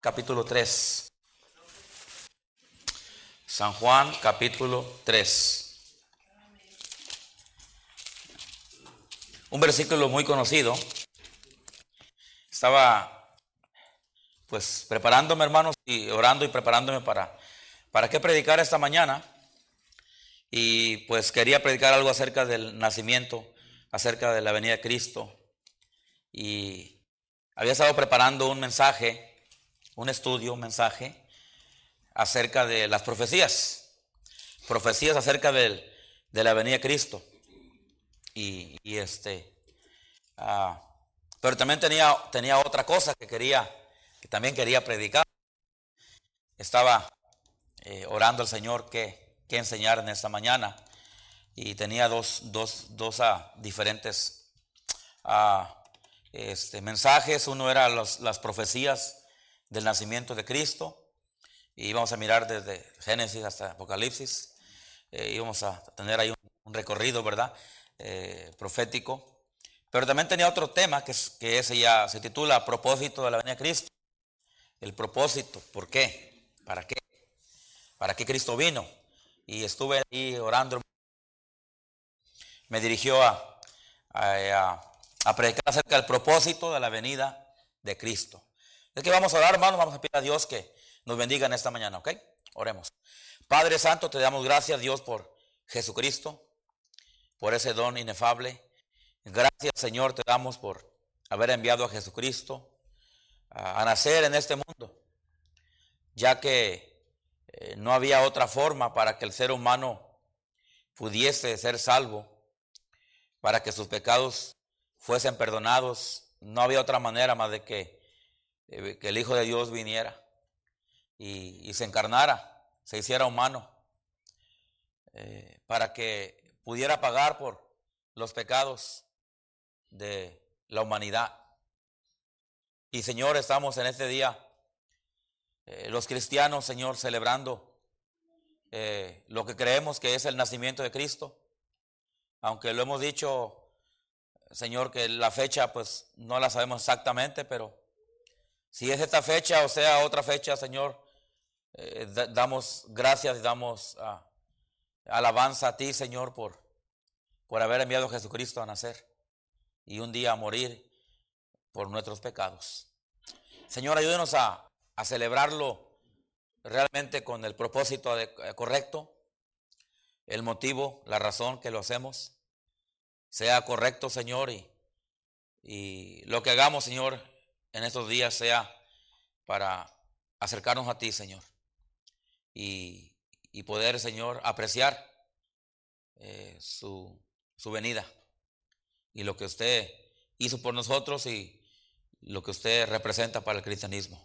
Capítulo 3. San Juan, capítulo 3. Un versículo muy conocido. Estaba pues preparándome, hermanos, y orando y preparándome para para qué predicar esta mañana. Y pues quería predicar algo acerca del nacimiento, acerca de la venida de Cristo. Y había estado preparando un mensaje, un estudio, un mensaje acerca de las profecías, profecías acerca del, de la venida de Cristo. Y, este, ah, pero también tenía, tenía otra cosa que quería, que también quería predicar. Estaba eh, orando al Señor que, que, enseñar en esta mañana y tenía dos, dos, dos ah, diferentes ah, este, mensajes. Uno era las profecías del nacimiento de Cristo. Y vamos a mirar desde Génesis hasta Apocalipsis. Eh, íbamos a tener ahí un, recorrido, ¿verdad? Eh, profético. Pero también tenía otro tema que, es, que ese ya se titula Propósito de la venida de Cristo. El propósito, ¿por qué? ¿Para qué? ¿Para qué Cristo vino? Y estuve ahí orando. Me dirigió a, a a predicar acerca del propósito de la venida de Cristo. Es que vamos a orar, hermanos, vamos a pedir a Dios que nos bendiga en esta mañana, ¿ok? Oremos. Padre Santo, te damos gracias, Dios, por Jesucristo, por ese don inefable. Gracias, Señor, te damos por haber enviado a Jesucristo a, nacer en este mundo, ya que eh, no había otra forma para que el ser humano pudiese ser salvo, para que sus pecados fuesen perdonados. No había otra manera más de que, eh, que el Hijo de Dios viniera y, se encarnara, se hiciera humano, eh, para que pudiera pagar por los pecados de la humanidad. Y Señor, estamos en este día, eh, los cristianos, Señor, celebrando lo que creemos que es el nacimiento de Cristo, aunque lo hemos dicho Señor, que la fecha pues no la sabemos exactamente, pero si es esta fecha o sea otra fecha, Señor, eh, damos gracias y damos ah, alabanza a ti, Señor, por, por haber enviado a Jesucristo a nacer y un día a morir por nuestros pecados. Señor, ayúdenos a, a celebrarlo realmente con el propósito eh, correcto, el motivo, la razón que lo hacemos sea correcto, Señor, y, y lo que hagamos, Señor, en estos días sea para acercarnos a ti, Señor, y, y poder, Señor, apreciar eh, su, su venida y lo que usted hizo por nosotros y lo que usted representa para el cristianismo.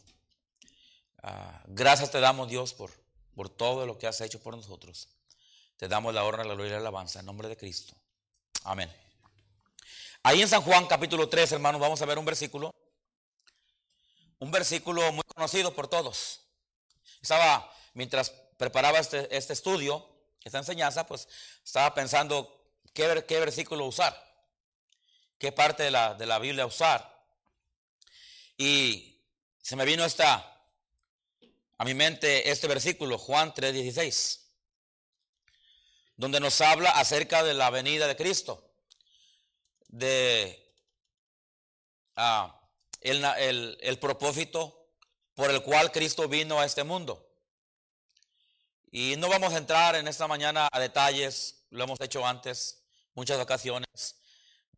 Ah, gracias te damos, Dios, por, por todo lo que has hecho por nosotros. Te damos la honra, la gloria y la alabanza en nombre de Cristo. Amén. Ahí en San Juan capítulo 3, hermanos, vamos a ver un versículo. Un versículo muy conocido por todos. Estaba, mientras preparaba este, este estudio, esta enseñanza, pues estaba pensando qué, qué versículo usar, qué parte de la, de la Biblia usar. Y se me vino esta, a mi mente este versículo, Juan 3:16 donde nos habla acerca de la venida de Cristo, de ah, el, propósito por el cual Cristo vino a este mundo. Y no vamos a entrar en esta mañana a detalles, lo hemos hecho antes, muchas ocasiones,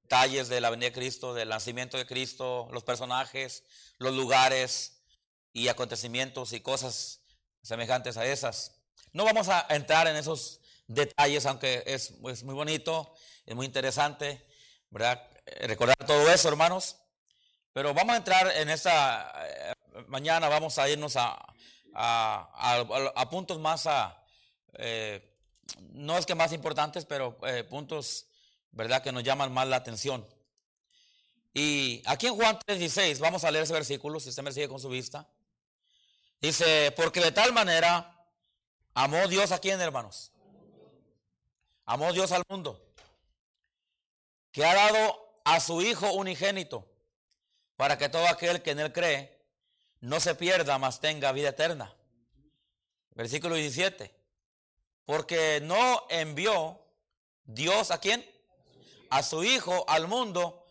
detalles de la venida de Cristo, del nacimiento de Cristo, los personajes, los lugares y acontecimientos y cosas semejantes a esas. No vamos a entrar en esos detalles, aunque es, muy bonito, es muy interesante, ¿verdad? Eh, recordar todo eso, hermanos. Pero vamos a entrar en esta eh, mañana, vamos a irnos a, a, puntos más, a, eh, no es que más importantes, pero puntos, ¿verdad?, que nos llaman más la atención. Y aquí en Juan 3:16, vamos a leer ese versículo, si usted me sigue con su vista. Dice, porque de tal manera amó Dios a quién, hermanos? Amó Dios al mundo, que ha dado a su Hijo unigénito, para que todo aquel que en él cree no se pierda, mas tenga vida eterna. Versículo 17. Porque no envió Dios a quién? A su Hijo al mundo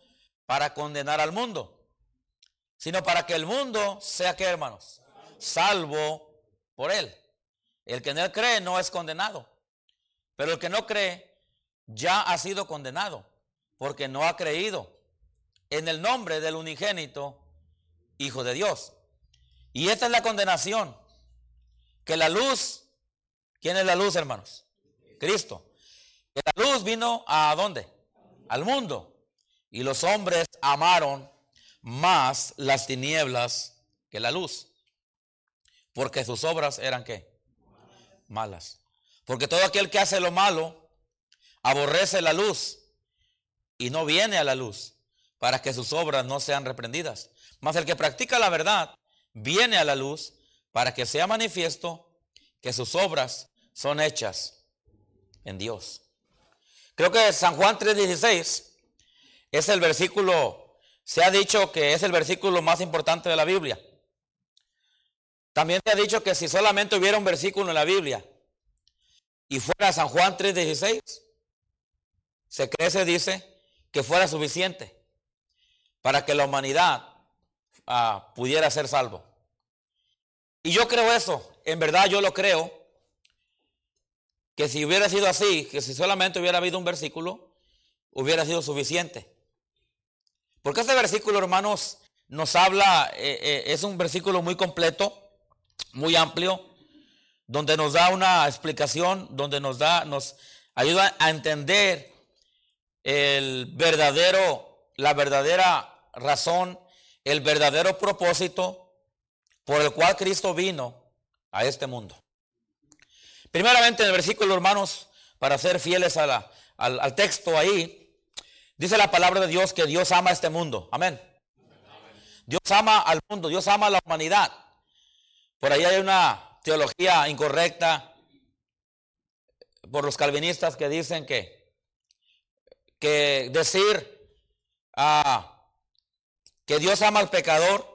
para condenar al mundo, sino para que el mundo sea que hermanos, salvo por él. El que en él cree no es condenado, pero el que no cree ya ha sido condenado, porque no ha creído en el nombre del unigénito Hijo de Dios. Y esta es la condenación, que la luz, ¿quién es la luz, hermanos? Cristo. Que la luz vino a dónde? Al mundo. Y los hombres amaron más las tinieblas que la luz. Porque sus obras eran qué? Malas. Porque todo aquel que hace lo malo aborrece la luz y no viene a la luz para que sus obras no sean reprendidas. Mas el que practica la verdad viene a la luz para que sea manifiesto que sus obras son hechas en Dios. Creo que San Juan 3:16 es el versículo, se ha dicho que es el versículo más importante de la Biblia. También se ha dicho que si solamente hubiera un versículo en la Biblia y fuera San Juan 3:16, se cree, se dice, que fuera suficiente para que la humanidad ah, pudiera ser salvo. Y yo creo eso, en verdad yo lo creo, que si hubiera sido así, que si solamente hubiera habido un versículo, hubiera sido suficiente. Porque este versículo, hermanos, nos habla, eh, eh, es un versículo muy completo, muy amplio, donde nos da una explicación, donde nos da, nos ayuda a entender el verdadero, la verdadera razón, el verdadero propósito por el cual Cristo vino a este mundo. Primeramente en el versículo, hermanos, para ser fieles a al, al texto ahí, dice la palabra de Dios que Dios ama a este mundo. Amén. Dios ama al mundo, Dios ama a la humanidad. Por ahí hay una teología incorrecta por los calvinistas que dicen que, que decir ah, que Dios ama al pecador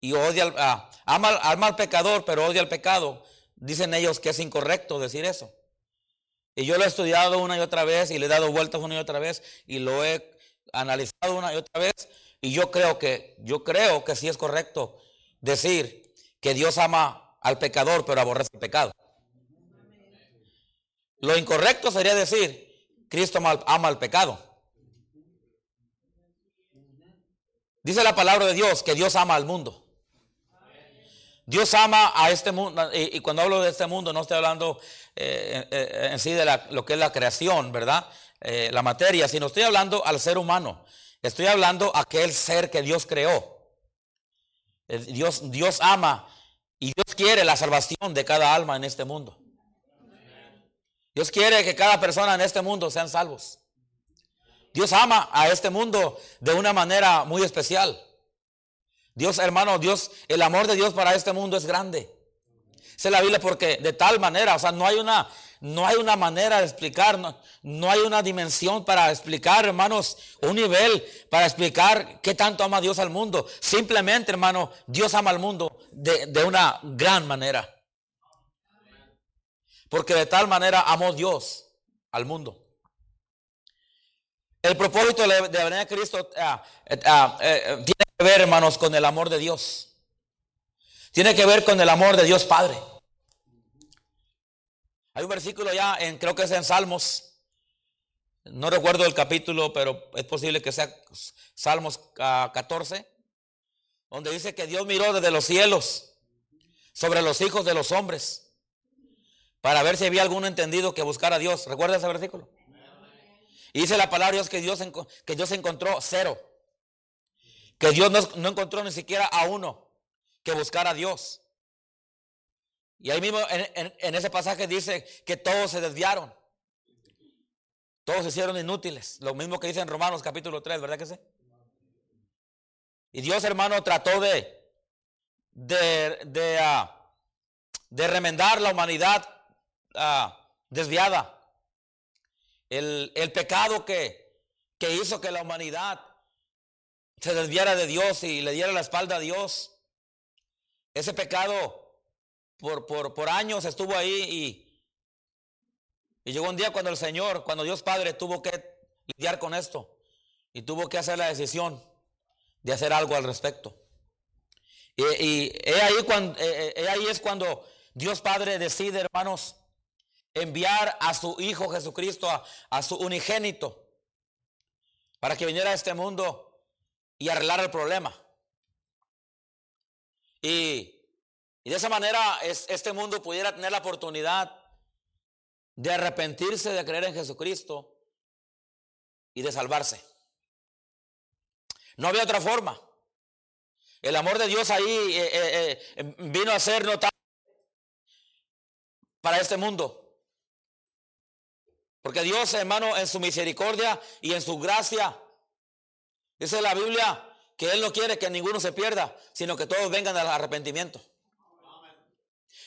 y odia al, ah, ama, ama al pecador pero odia al pecado, dicen ellos que es incorrecto decir eso. Y yo lo he estudiado una y otra vez y le he dado vueltas una y otra vez y lo he analizado una y otra vez y yo creo que yo creo que sí es correcto decir que Dios ama al pecador, pero aborrece el pecado. Lo incorrecto sería decir, Cristo ama al pecado. Dice la palabra de Dios que Dios ama al mundo. Dios ama a este mundo, y, cuando hablo de este mundo no estoy hablando eh, eh, en sí de lo que es la creación, ¿verdad? Eh, la materia, sino estoy hablando al ser humano. Estoy hablando aquel ser que Dios creó. Dios, Dios ama y Dios quiere la salvación de cada alma en este mundo. Dios quiere que cada persona en este mundo sean salvos. Dios ama a este mundo de una manera muy especial. Dios, hermano, Dios, el amor de Dios para este mundo es grande. Se la Biblia porque de tal manera, o sea, no hay una, no hay una manera de explicar, no, hay una dimensión para explicar, hermanos, un nivel para explicar qué tanto ama Dios al mundo. Simplemente, hermano, Dios ama al mundo de, de una gran manera. Porque de tal manera amó Dios al mundo. El propósito de venir a Cristo ah, ah, eh, eh, tiene que ver, hermanos, con el amor de Dios. Tiene que ver con el amor de Dios Padre. Hay un versículo ya, en, creo que es en Salmos, no recuerdo el capítulo, pero es posible que sea Salmos 14, ah, donde dice que Dios miró desde los cielos sobre los hijos de los hombres para ver si había alguno entendido que buscara a Dios. ¿Recuerda ese versículo? Y dice la palabra Dios que Dios, que Dios encontró cero. Que Dios no, no encontró ni siquiera a uno que buscara a Dios. Y ahí mismo en, ese pasaje dice que todos se desviaron. Todos se hicieron inútiles. Lo mismo que dice en Romanos capítulo 3, ¿verdad que sí? Y Dios, hermano, trató de, de, de, ah, de remendar la humanidad ah, desviada. El, el pecado que, que hizo que la humanidad se desviara de Dios y le diera la espalda a Dios ese pecado por, por, por años estuvo ahí y, y llegó un día cuando el Señor, cuando Dios Padre tuvo que lidiar con esto y tuvo que hacer la decisión de hacer algo al respecto. Y, ahí, cuando, ahí es cuando Dios Padre decide, hermanos, enviar a su Hijo Jesucristo, a, su unigénito, para que viniera a este mundo y arreglar el problema. Y, de esa manera este mundo pudiera tener la oportunidad de arrepentirse, de creer en Jesucristo y de salvarse. No había otra forma. El amor de Dios ahí eh, eh, eh, vino a ser notable para este mundo. Porque Dios, hermano, en su misericordia y en su gracia, dice la Biblia que Él no quiere que ninguno se pierda, sino que todos vengan al arrepentimiento.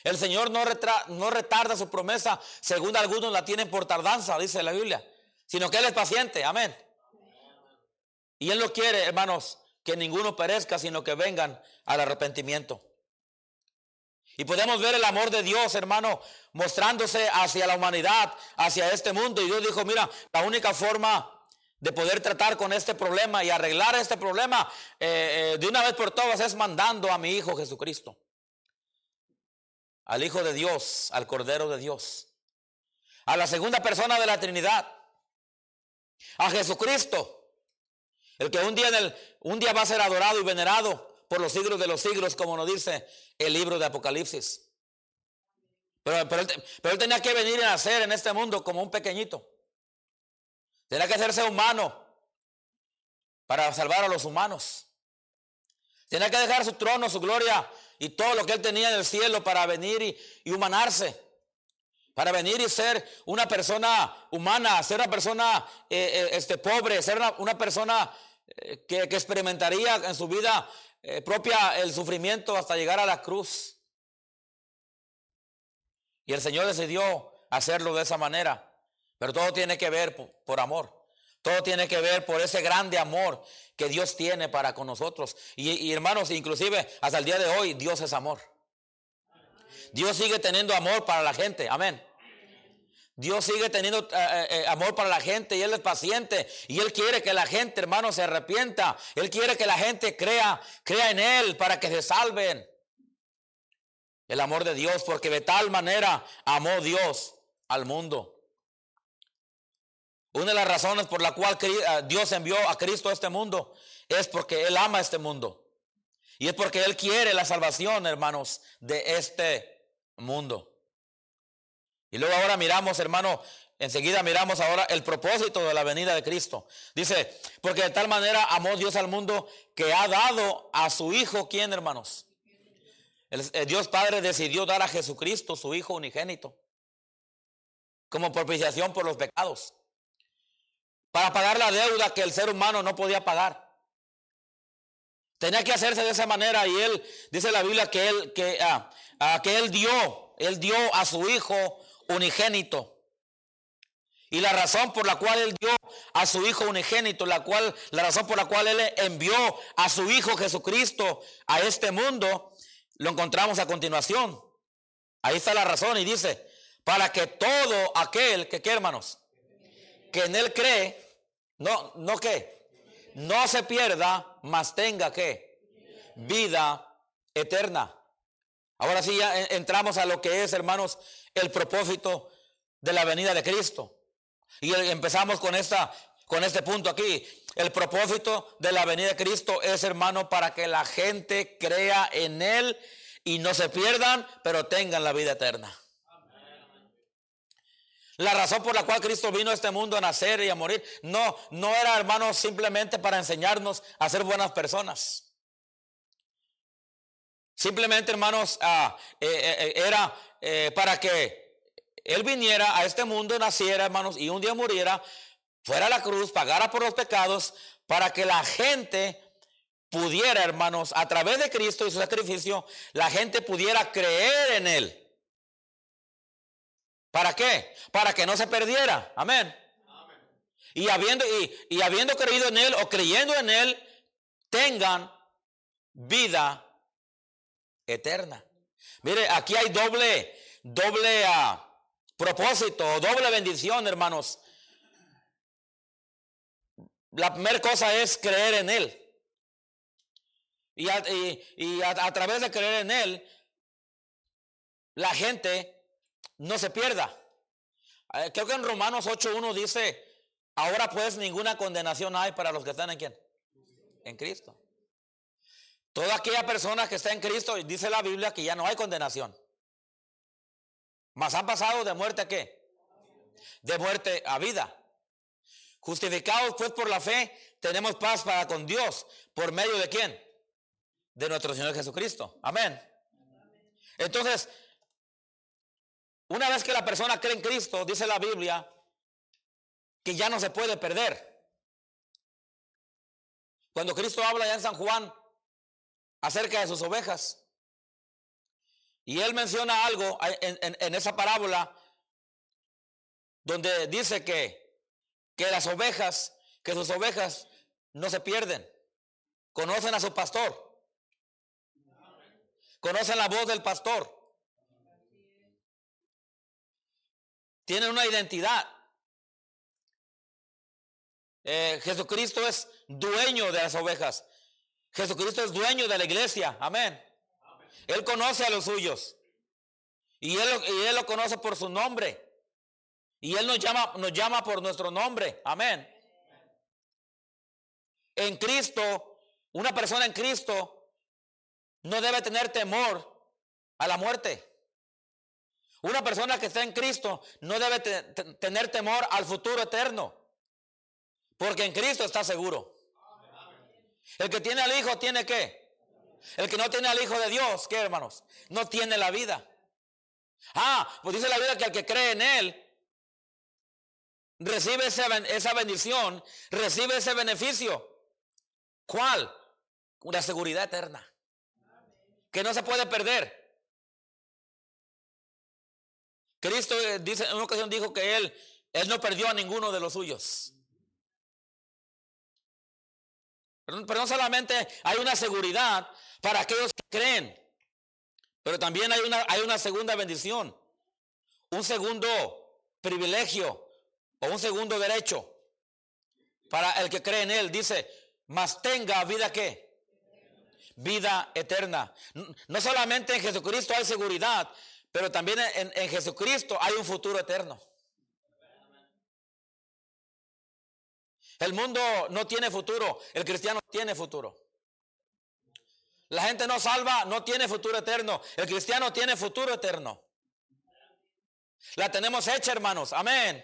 El Señor no, no retarda su promesa, según algunos la tienen por tardanza, dice la Biblia, sino que Él es paciente, amén. Y Él no quiere, hermanos, que ninguno perezca, sino que vengan al arrepentimiento. Y podemos ver el amor de Dios, hermano, mostrándose hacia la humanidad, hacia este mundo. Y Dios dijo, mira, la única forma de poder tratar con este problema y arreglar este problema eh, eh, de una vez por todas es mandando a mi Hijo Jesucristo. Al Hijo de Dios, al Cordero de Dios. A la segunda persona de la Trinidad. A Jesucristo. El que un día, en el, día va a ser adorado y venerado por los siglos de los siglos, como nos dice el libro de Apocalipsis. Pero, él, tenía que venir y nacer en este mundo como un pequeñito. Tenía que hacerse humano para salvar a los humanos. Tenía que dejar su trono, su gloria y todo lo que él tenía en el cielo para venir y, humanarse. Para venir y ser una persona humana, ser una persona eh, eh, este, pobre, ser una, persona eh, que, experimentaría en su vida propia el sufrimiento hasta llegar a la cruz. Y el Señor decidió hacerlo de esa manera. Pero todo tiene que ver por, amor. Todo tiene que ver por ese grande amor que Dios tiene para con nosotros. Y, hermanos, inclusive hasta el día de hoy, Dios es amor. Dios sigue teniendo amor para la gente. Amén. Dios sigue teniendo eh, eh, eh, amor para la gente y Él es paciente y Él quiere que la gente, hermano, se arrepienta. Él quiere que la gente crea, crea en Él para que se salven. El amor de Dios, porque de tal manera amó Dios al mundo. Una de las razones por la cual Dios envió a Cristo a este mundo es porque Él ama este mundo. Y es porque Él quiere la salvación, hermanos, de este mundo. Y luego ahora miramos, hermano, enseguida miramos ahora el propósito de la venida de Cristo. Dice, porque de tal manera amó Dios al mundo que ha dado a su Hijo, ¿quién, hermanos? El, Dios Padre decidió dar a Jesucristo, su Hijo unigénito, como propiciación por los pecados, para pagar la deuda que el ser humano no podía pagar. Tenía que hacerse de esa manera y él, dice la Biblia, que él, que, ah, ah, que él dio, él dio a su Hijo unigénito. Y la razón por la cual él dio a su hijo unigénito, la cual la razón por la cual él envió a su hijo Jesucristo a este mundo, lo encontramos a continuación. Ahí está la razón y dice, para que todo aquel que, ¿qué hermanos? Que en él cree, no, no que, no se pierda, mas tenga que, vida eterna. Ahora sí ya entramos a lo que es, hermanos, el propósito de la venida de Cristo. Y empezamos con esta con este punto aquí. El propósito de la venida de Cristo es, hermano, para que la gente crea en él y no se pierdan, pero tengan la vida eterna. La razón por la cual Cristo vino a este mundo a nacer y a morir no no era, hermano, simplemente para enseñarnos a ser buenas personas. Simplemente, hermanos, ah, eh, eh, eh, era para que Él viniera a este mundo, naciera, hermanos, y un día muriera, fuera a la cruz, pagara por los pecados, para que la gente pudiera, hermanos, a través de Cristo y su sacrificio, la gente pudiera creer en Él. ¿Para qué? Para que no se perdiera. Amén. Y habiendo, y, y habiendo creído en Él o creyendo en Él, tengan vida eterna. Mire, aquí hay doble, doble ah, propósito, doble bendición, hermanos. La primera cosa es creer en Él. Y, a, través de creer en Él, la gente no se pierda. Eh, creo que en Romanos 8.1 dice, ahora pues ninguna condenación hay para los que están en quién? En Cristo. Toda aquella persona que está en Cristo, dice la Biblia que ya no hay condenación. Mas han pasado de muerte a qué? De muerte a vida. Justificados pues por la fe, tenemos paz para con Dios. ¿Por medio de quién? De nuestro Señor Jesucristo. Amén. Entonces, una vez que la persona cree en Cristo, dice la Biblia, que ya no se puede perder. Cuando Cristo habla ya en San Juan acerca de sus ovejas, y él menciona algo en, esa parábola donde dice que, que las ovejas, que sus ovejas no se pierden, conocen a su pastor, conocen la voz del pastor, tienen una identidad. Eh, Jesucristo es dueño de las ovejas. Jesucristo es dueño de la iglesia. Amén. Él conoce a los suyos. Y él, él lo conoce por su nombre. Y Él nos llama, nos llama por nuestro nombre. Amén. En Cristo, una persona en Cristo no debe tener temor a la muerte. Una persona que está en Cristo no debe tener temor al futuro eterno. Porque en Cristo está seguro. El que tiene al Hijo tiene que el que no tiene al Hijo de Dios, ¿qué hermanos? No tiene la vida. Ah, pues dice la vida que el que cree en Él recibe esa bendición, recibe ese beneficio. ¿Cuál? Una seguridad eterna. Que no se puede perder. Cristo eh, dice, en una ocasión dijo que Él, Él no perdió a ninguno de los suyos. Pero, no solamente hay una seguridad para aquellos que creen, pero también hay una, hay una segunda bendición, un segundo privilegio o un segundo derecho para el que cree en Él. Dice, mas tenga vida que vida eterna. No solamente en Jesucristo hay seguridad, pero también en Jesucristo hay un futuro eterno. El mundo no tiene futuro, el cristiano tiene futuro. La gente no salva, no tiene futuro eterno. El cristiano tiene futuro eterno. La tenemos hecha, hermanos. Amén.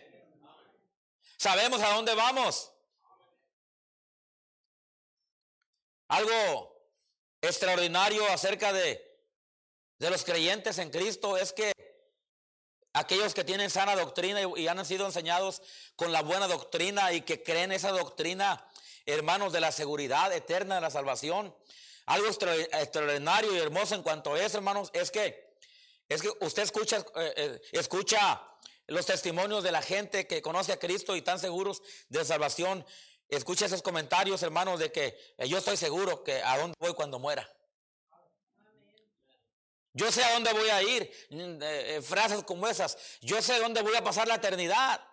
Sabemos a dónde vamos. Algo extraordinario acerca de, de los creyentes en Cristo es que aquellos que tienen sana doctrina y, han sido enseñados con la buena doctrina y que creen esa doctrina, hermanos, de la seguridad eterna de la salvación. Algo extraordinario y hermoso en cuanto a eso, hermanos, es que, es que usted escucha, eh, eh, escucha los testimonios de la gente que conoce a Cristo y están seguros de salvación. Escucha esos comentarios, hermanos, de que eh, yo estoy seguro que a dónde voy cuando muera. Yo sé a dónde voy a ir. Mm, eh, eh, frases como esas. Yo sé dónde voy a pasar la eternidad.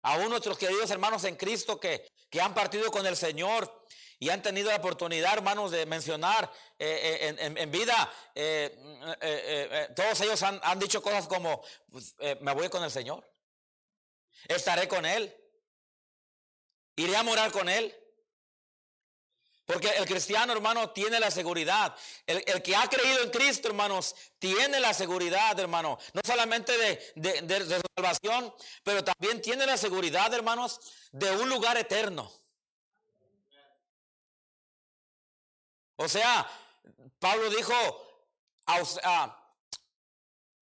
Aún nuestros queridos hermanos en Cristo que, que han partido con el Señor y han tenido la oportunidad, hermanos, de mencionar eh, en, vida, mm, todos ellos han, han, dicho cosas como, pues, me voy con el Señor, estaré con Él, iré a morar con Él. Porque el cristiano, hermano, tiene la seguridad. El, que ha creído en Cristo, hermanos, tiene la seguridad, hermano. No solamente de, de, salvación, pero también tiene la seguridad, hermanos, de un lugar eterno. O sea, Pablo dijo,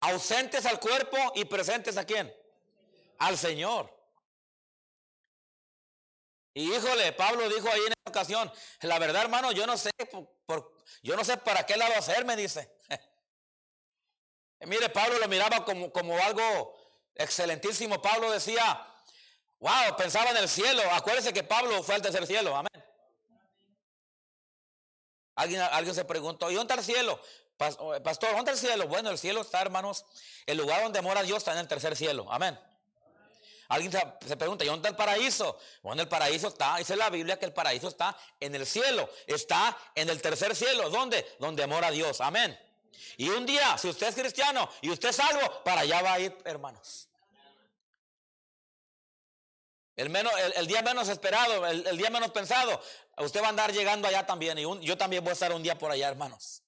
ausentes al cuerpo y presentes a quién? Al Señor. Y híjole, Pablo dijo ahí en esa ocasión, la verdad hermano, yo no sé, por, yo no sé para qué lado hacer, me dice. Mire, Pablo lo miraba como, como algo excelentísimo. Pablo decía, wow, pensaba en el cielo. Acuérdese que Pablo fue al tercer cielo, amén. Alguien, alguien se preguntó, ¿y dónde está el cielo? Pastor, ¿dónde está el cielo? Bueno, el cielo está, hermanos, el lugar donde mora Dios está en el tercer cielo. Amén. Alguien se, pregunta, ¿y dónde está el paraíso? Bueno, el paraíso está, dice la Biblia que el paraíso está en el cielo, está en el tercer cielo. ¿Dónde? Donde mora Dios. Amén. Y un día, si usted es cristiano y usted es salvo, para allá va a ir, hermanos. El, día menos esperado, el, día menos pensado, usted va a andar llegando allá también. Y yo también voy a estar un día por allá, hermanos.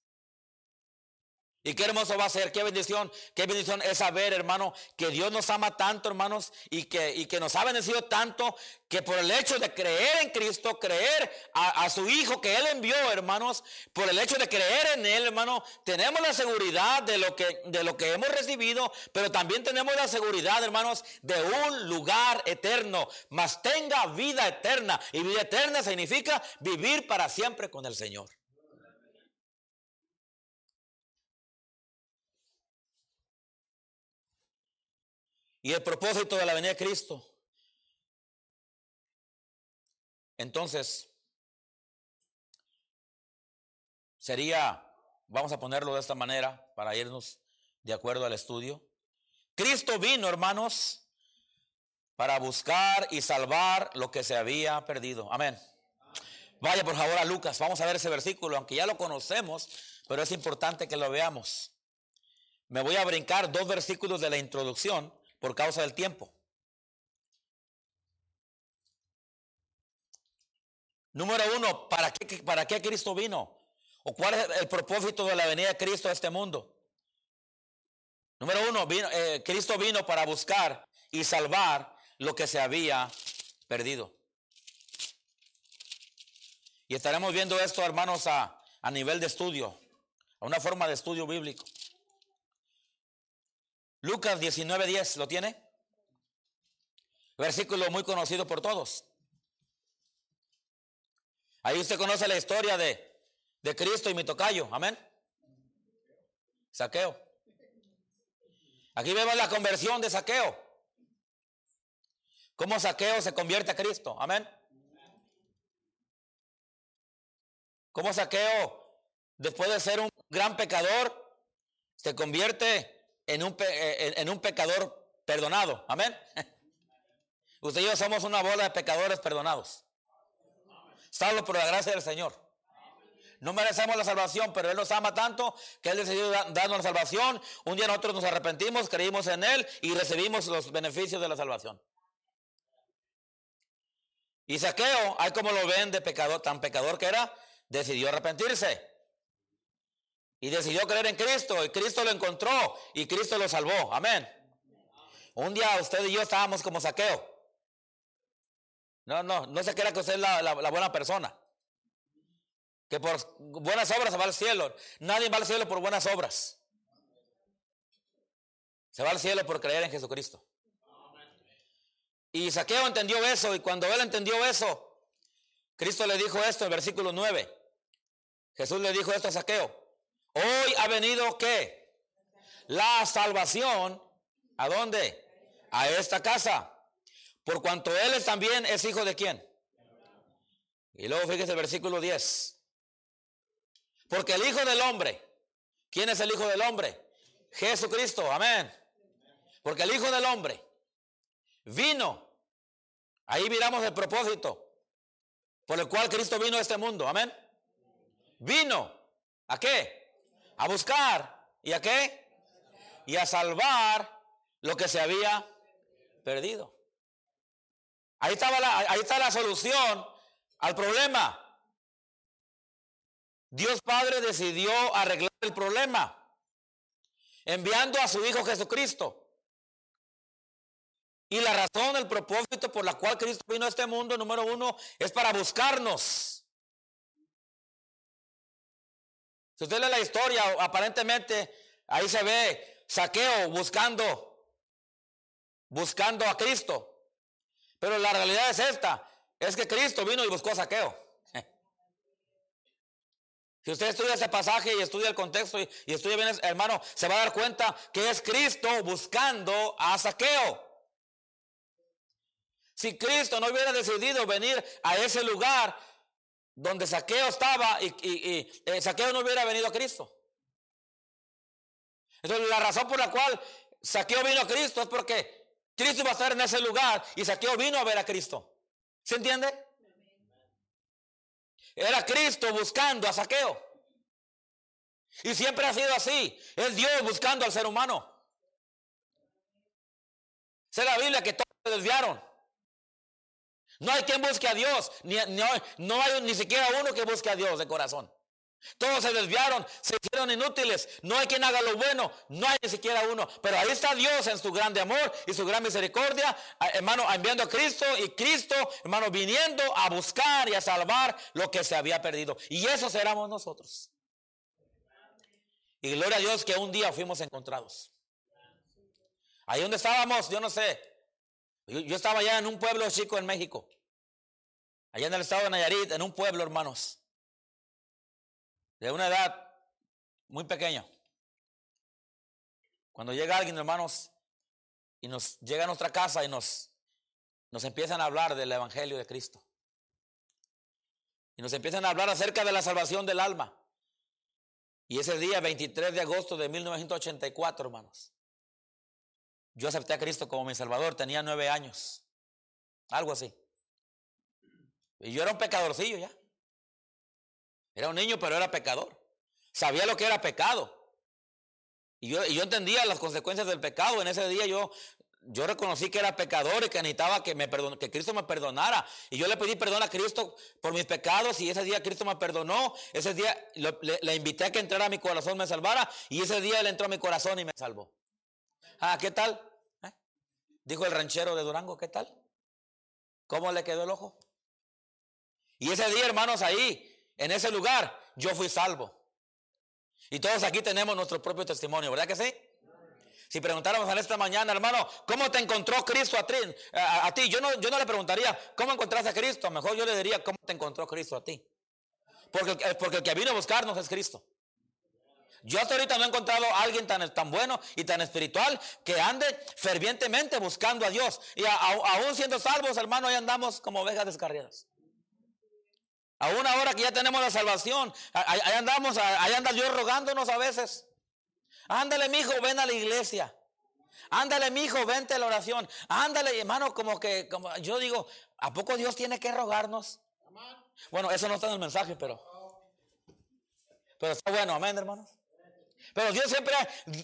Y qué hermoso va a ser, qué bendición, qué bendición es saber, hermano, que Dios nos ama tanto, hermanos, y que, y que nos ha bendecido tanto, que por el hecho de creer en Cristo, creer a, su Hijo que Él envió, hermanos, por el hecho de creer en Él, hermano, tenemos la seguridad de lo que, de lo que hemos recibido, pero también tenemos la seguridad, hermanos, de un lugar eterno, mas tenga vida eterna. Y vida eterna significa vivir para siempre con el Señor. Y el propósito de la venida de Cristo. Entonces, sería, vamos a ponerlo de esta manera para irnos de acuerdo al estudio. Cristo vino, hermanos, para buscar y salvar lo que se había perdido. Amén. Vaya por favor a Lucas, vamos a ver ese versículo, aunque ya lo conocemos, pero es importante que lo veamos. Me voy a brincar dos versículos de la introducción por causa del tiempo. Número uno, ¿para qué, ¿para qué Cristo vino? ¿O cuál es el propósito de la venida de Cristo a este mundo? Número uno, vino, eh, Cristo vino para buscar y salvar lo que se había perdido. Y estaremos viendo esto, hermanos, a, a nivel de estudio, a una forma de estudio bíblico. Lucas 19:10, ¿lo tiene? Versículo muy conocido por todos. Ahí usted conoce la historia de, de Cristo y mi tocayo, amén. Saqueo. Aquí vemos la conversión de Saqueo. Cómo Saqueo se convierte a Cristo, amén. Cómo Saqueo, después de ser un gran pecador, se convierte en un, eh, en un pecador perdonado. Amén. Usted y yo somos una bola de pecadores perdonados. Salvo por la gracia del Señor. No merecemos la salvación, pero Él nos ama tanto que Él decidió darnos la salvación. Un día nosotros nos arrepentimos, creímos en Él y recibimos los beneficios de la salvación. Y Saqueo, hay como lo ven de pecador, tan pecador que era, decidió arrepentirse. Y decidió creer en Cristo y Cristo lo encontró y Cristo lo salvó. Amén. Un día usted y yo estábamos como saqueo. No, no, no se crea que usted es la, buena persona. Que por buenas obras se va al cielo. Nadie va al cielo por buenas obras. Se va al cielo por creer en Jesucristo. Y Saqueo entendió eso y cuando él entendió eso, Cristo le dijo esto en versículo 9. Jesús le dijo esto a Saqueo. Hoy ha venido qué? La salvación. ¿A dónde? A esta casa. Por cuanto él es también es hijo de quién? Y luego fíjese el versículo 10. Porque el hijo del hombre, ¿quién es el hijo del hombre? Jesucristo, amén. Porque el hijo del hombre vino. Ahí miramos el propósito por el cual Cristo vino a este mundo, amén. Vino. ¿A qué? A buscar y a qué? Y a salvar lo que se había perdido. Ahí, estaba la, ahí está la solución al problema. Dios Padre decidió arreglar el problema enviando a su Hijo Jesucristo. Y la razón, el propósito por la cual Cristo vino a este mundo, número uno, es para buscarnos. Si usted lee la historia, aparentemente ahí se ve saqueo buscando, buscando a Cristo. Pero la realidad es esta, es que Cristo vino y buscó a saqueo. Si usted estudia ese pasaje y estudia el contexto y, y, estudia bien, hermano, se va a dar cuenta que es Cristo buscando a saqueo. Si Cristo no hubiera decidido venir a ese lugar, donde Saqueo estaba y, eh, Saqueo no hubiera venido a Cristo. Entonces la razón por la cual Saqueo vino a Cristo es porque Cristo iba a estar en ese lugar y Saqueo vino a ver a Cristo. ¿Se entiende? Era Cristo buscando a Saqueo. Y siempre ha sido así. Es Dios buscando al ser humano. Sé la Biblia que todos se desviaron. No hay quien busque a Dios, ni, no hay ni siquiera uno que busque a Dios de corazón. Todos se desviaron, se hicieron inútiles. No hay quien haga lo bueno, no hay ni siquiera uno. Pero ahí está Dios en su grande amor y su gran misericordia, hermano, enviando a Cristo y Cristo, hermano, viniendo a buscar y a salvar lo que se había perdido. Y eso seremos nosotros. Y gloria a Dios que un día fuimos encontrados. Ahí donde estábamos, yo no sé. Yo, estaba allá en un pueblo chico en México. Allá en el estado de Nayarit, en un pueblo, hermanos. De una edad muy pequeña. Cuando llega alguien, hermanos, y nos llega a nuestra casa y nos, nos empiezan a hablar del Evangelio de Cristo. Y nos empiezan a hablar acerca de la salvación del alma. Y ese día, 23 de agosto de 1984, hermanos, yo acepté a Cristo como mi Salvador, tenía nueve años, algo así. Y yo era un pecadorcillo ya. Era un niño, pero era pecador. Sabía lo que era pecado. Y yo, yo entendía las consecuencias del pecado. En ese día yo, yo reconocí que era pecador y que necesitaba que, me que Cristo me perdonara. Y yo le pedí perdón a Cristo por mis pecados y ese día Cristo me perdonó. Ese día le, invité a que entrara a mi corazón, me salvara. Y ese día él entró a mi corazón y me salvó. Ah, ¿qué tal? ¿Eh? Dijo el ranchero de Durango, ¿qué tal? ¿Cómo le quedó el ojo? Y ese día, hermanos, ahí, en ese lugar, yo fui salvo. Y todos aquí tenemos nuestro propio testimonio, ¿verdad que sí? Si preguntáramos en esta mañana, hermano, ¿cómo te encontró Cristo a ti? Yo, no, yo no le preguntaría, ¿cómo encontraste a Cristo? Mejor yo le diría, ¿cómo te encontró Cristo a ti? Porque, porque el que vino a buscarnos es Cristo. Yo hasta ahorita no he encontrado a alguien tan, tan bueno y tan espiritual que ande fervientemente buscando a Dios. Y aún siendo salvos, hermano, ahí andamos como ovejas descarriadas. Aún ahora que ya tenemos la salvación, ahí, andamos, ahí anda Dios rogándonos a veces. Ándale, mi hijo, ven a la iglesia. Ándale, mi hijo, vente a la oración. Ándale, hermano, como que, como yo digo, ¿a poco Dios tiene que rogarnos? Bueno, eso no está en el mensaje, pero. Pero está bueno, amén, hermanos. Pero Dios siempre,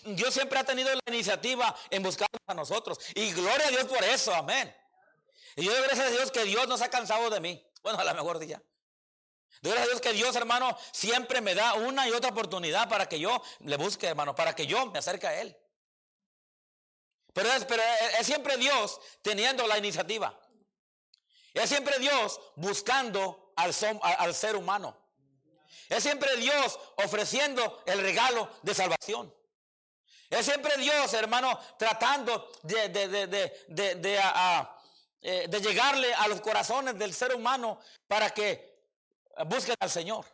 Dios siempre ha tenido la iniciativa en buscarnos a nosotros. Y gloria a Dios por eso, amén. Y yo doy gracias a Dios que Dios no se ha cansado de mí. Bueno, a lo mejor día. Doy gracias a Dios que Dios, hermano, siempre me da una y otra oportunidad para que yo le busque, hermano, para que yo me acerque a Él. Pero es, siempre Dios teniendo la iniciativa. Es siempre Dios buscando al ser humano. Es siempre Dios ofreciendo el regalo de salvación. Es siempre Dios, hermano, tratando de, de, de, eh, de, llegarle a los corazones del ser humano para que busquen al Señor.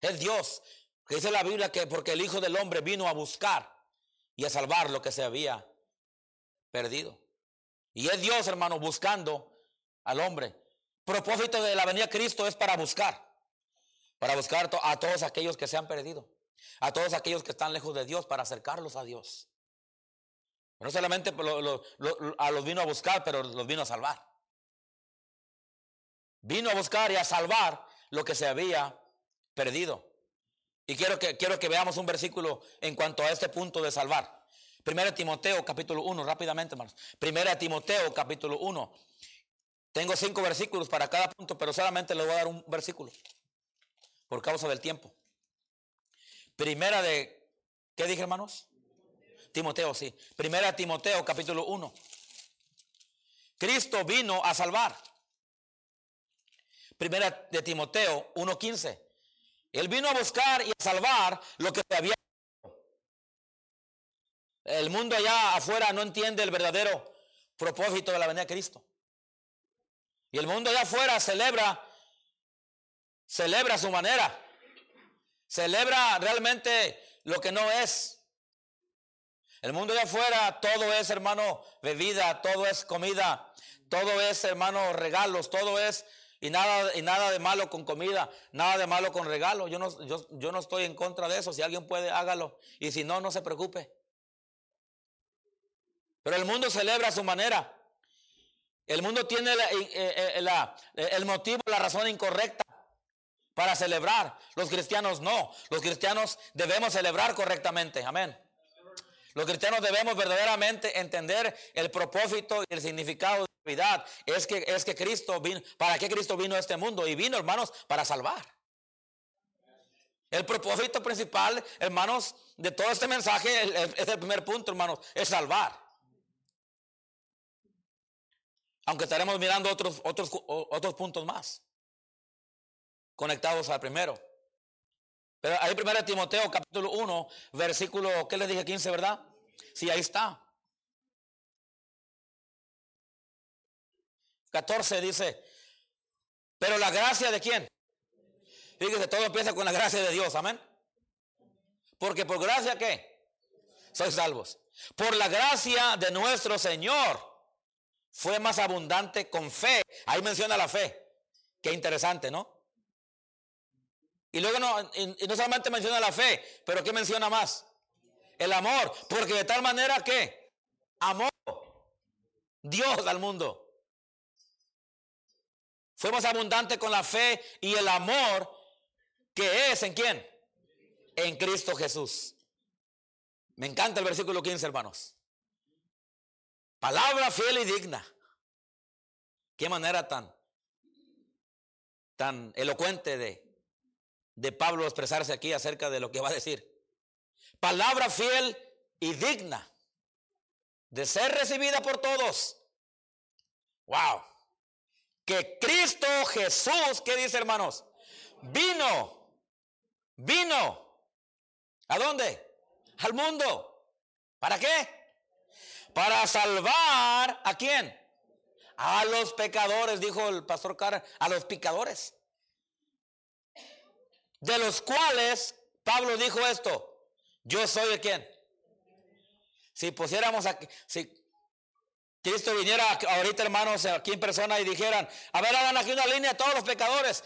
Es Dios, que dice la Biblia que porque el Hijo del Hombre vino a buscar y a salvar lo que se había perdido. Y es Dios, hermano, buscando al hombre. Propósito de la venida de Cristo es para buscar para buscar a todos aquellos que se han perdido, a todos aquellos que están lejos de Dios, para acercarlos a Dios. No solamente a los vino a buscar, pero los vino a salvar. Vino a buscar y a salvar lo que se había perdido. Y quiero que, quiero que veamos un versículo en cuanto a este punto de salvar. Primera Timoteo capítulo 1, rápidamente hermanos. Primera Timoteo capítulo 1. Tengo cinco versículos para cada punto, pero solamente le voy a dar un versículo por causa del tiempo. Primera de, ¿qué dije hermanos? Timoteo, sí. Primera Timoteo, capítulo 1. Cristo vino a salvar. Primera de Timoteo 1.15. Él vino a buscar y a salvar lo que se había. El mundo allá afuera no entiende el verdadero propósito de la venida de Cristo. Y el mundo allá afuera celebra celebra su manera, celebra realmente lo que no es. El mundo de afuera, todo es, hermano, bebida, todo es comida, todo es, hermano, regalos, todo es Y nada, y nada de malo con comida, nada de malo con regalo. Yo no, yo, yo no estoy en contra de eso. Si alguien puede, hágalo. Y si no, no se preocupe. Pero el mundo celebra a su manera. El mundo tiene eh, eh, el motivo, la razón incorrecta para celebrar. Los cristianos no. Los cristianos debemos celebrar correctamente. Amén. Los cristianos debemos verdaderamente entender el propósito y el significado de la Navidad. Es que, es que Cristo vino, ¿para qué Cristo vino a este mundo? Y vino, hermanos, para salvar. El propósito principal, hermanos, de todo este mensaje es el primer punto, hermanos, es salvar. Aunque estaremos mirando otros, otros, otros puntos más conectados al primero. Pero ahí primero Timoteo capítulo 1, versículo, ¿qué les dije? 15, ¿verdad? Sí, ahí está. 14 dice, pero la gracia de quién? Fíjese, todo empieza con la gracia de Dios, amén. Porque por gracia qué? Sois salvos. Por la gracia de nuestro Señor fue más abundante con fe. Ahí menciona la fe. Qué interesante, ¿no? Y luego no, y no solamente menciona la fe, pero ¿qué menciona más? El amor. Porque de tal manera que amó Dios al mundo. Fue más abundante con la fe y el amor que es en quién? En Cristo Jesús. Me encanta el versículo 15, hermanos. Palabra fiel y digna. Qué manera tan, tan elocuente de, de Pablo expresarse aquí acerca de lo que va a decir. Palabra fiel y digna de ser recibida por todos. Wow. Que Cristo Jesús, ¿qué dice hermanos? Vino, vino. ¿A dónde? Al mundo. ¿Para qué? Para salvar a quién? A los pecadores, dijo el pastor Cara, a los picadores. De los cuales Pablo dijo esto, yo soy de quién. Si pusiéramos aquí, si Cristo viniera ahorita hermanos aquí en persona y dijeran, a ver, hagan aquí una línea a todos los pecadores,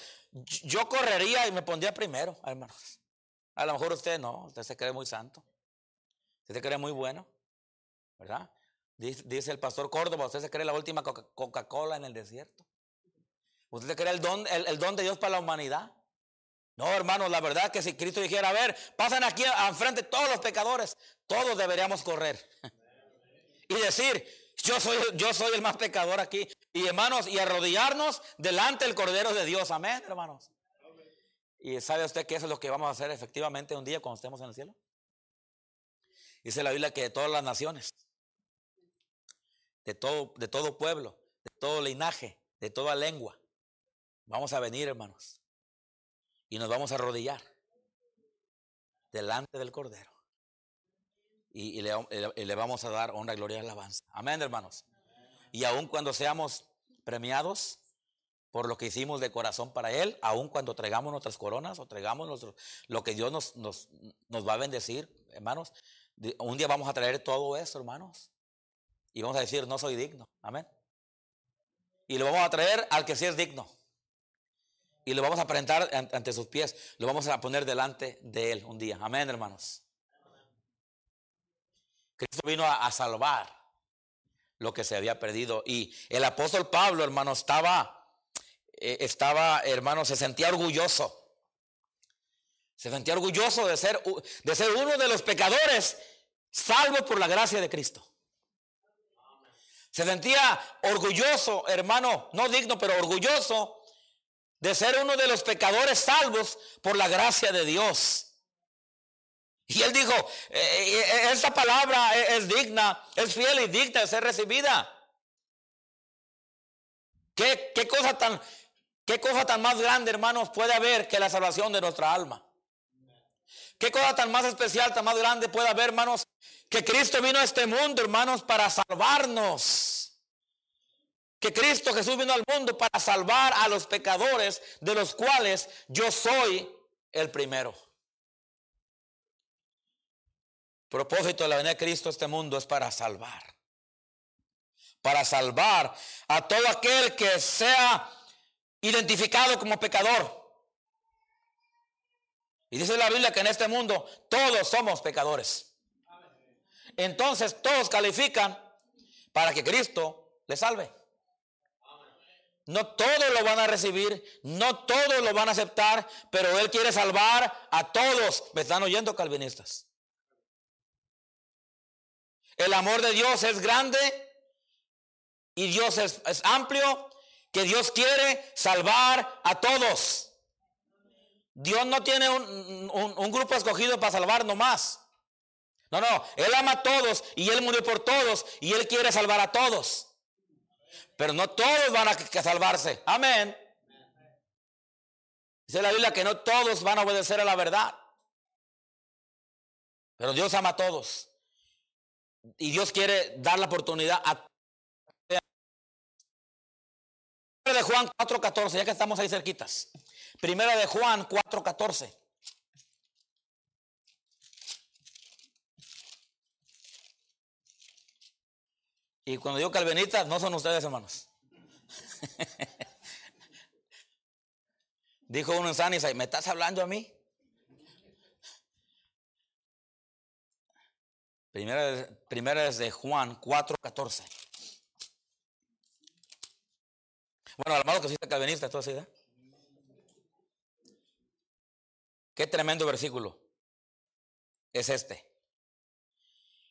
yo correría y me pondría primero, hermanos. A lo mejor usted no, usted se cree muy santo, usted se cree muy bueno, ¿verdad? Dice el pastor Córdoba, usted se cree la última Coca-Cola en el desierto. ¿Usted se cree el don, el, don de Dios para la humanidad? No, hermanos, la verdad que si Cristo dijera, a ver, pasan aquí enfrente todos los pecadores, todos deberíamos correr. y decir, yo soy, yo soy el más pecador aquí. Y hermanos, y arrodillarnos delante del Cordero de Dios. Amén, hermanos. ¿Y sabe usted que eso es lo que vamos a hacer efectivamente un día cuando estemos en el cielo? Dice la Biblia que de todas las naciones de todo, de todo pueblo, de todo linaje, de toda lengua. Vamos a venir, hermanos, y nos vamos a arrodillar delante del Cordero. Y, le, vamos a dar honra, gloria y alabanza. Amén, hermanos. Y aun cuando seamos premiados por lo que hicimos de corazón para Él, aun cuando traigamos nuestras coronas o traigamos lo que Dios nos, nos, nos va a bendecir, hermanos, un día vamos a traer todo eso, hermanos. Y vamos a decir, no soy digno. Amén. Y lo vamos a traer al que sí es digno. Y lo vamos a presentar ante sus pies. Lo vamos a poner delante de él un día. Amén, hermanos. Cristo vino a, salvar lo que se había perdido. Y el apóstol Pablo, hermano, estaba, eh, estaba, hermano, se sentía orgulloso. Se sentía orgulloso de ser, de ser uno de los pecadores salvo por la gracia de Cristo. Se sentía orgulloso, hermano, no digno, pero orgulloso de ser uno de los pecadores salvos por la gracia de Dios. Y él dijo, eh, eh, eh, esa palabra es, digna, es fiel y digna de ser recibida. ¿Qué, qué, cosa tan, ¿Qué cosa tan más grande, hermanos, puede haber que la salvación de nuestra alma? ¿Qué cosa tan más especial, tan más grande puede haber, hermanos, que Cristo vino a este mundo, hermanos, para salvarnos. Que Cristo Jesús vino al mundo para salvar a los pecadores, de los cuales yo soy el primero. propósito de la venida de Cristo a este mundo es para salvar. Para salvar a todo aquel que sea identificado como pecador. Y dice la Biblia que en este mundo todos somos pecadores. Entonces todos califican para que Cristo le salve. No todos lo van a recibir, no todos lo van a aceptar, pero Él quiere salvar a todos. ¿Me están oyendo, calvinistas? El amor de Dios es grande y Dios es, amplio, que Dios quiere salvar a todos. Dios no tiene un, un grupo escogido para salvar nomás. No, no, Él ama a todos y Él murió por todos y Él quiere salvar a todos. Pero no todos van a salvarse. Amén. Dice la Biblia que no todos van a obedecer a la verdad. Pero Dios ama a todos. Y Dios quiere dar la oportunidad a de Juan 4:14, ya que estamos ahí cerquitas. Primera de Juan 4:14. Y cuando digo calvinistas, no son ustedes, hermanos. Dijo uno en Sanisa, ¿me estás hablando a mí? Primera, primera es de Juan 4.14. Bueno, hermano que sí está calvinista, esto así, ¿eh? Qué tremendo versículo es este.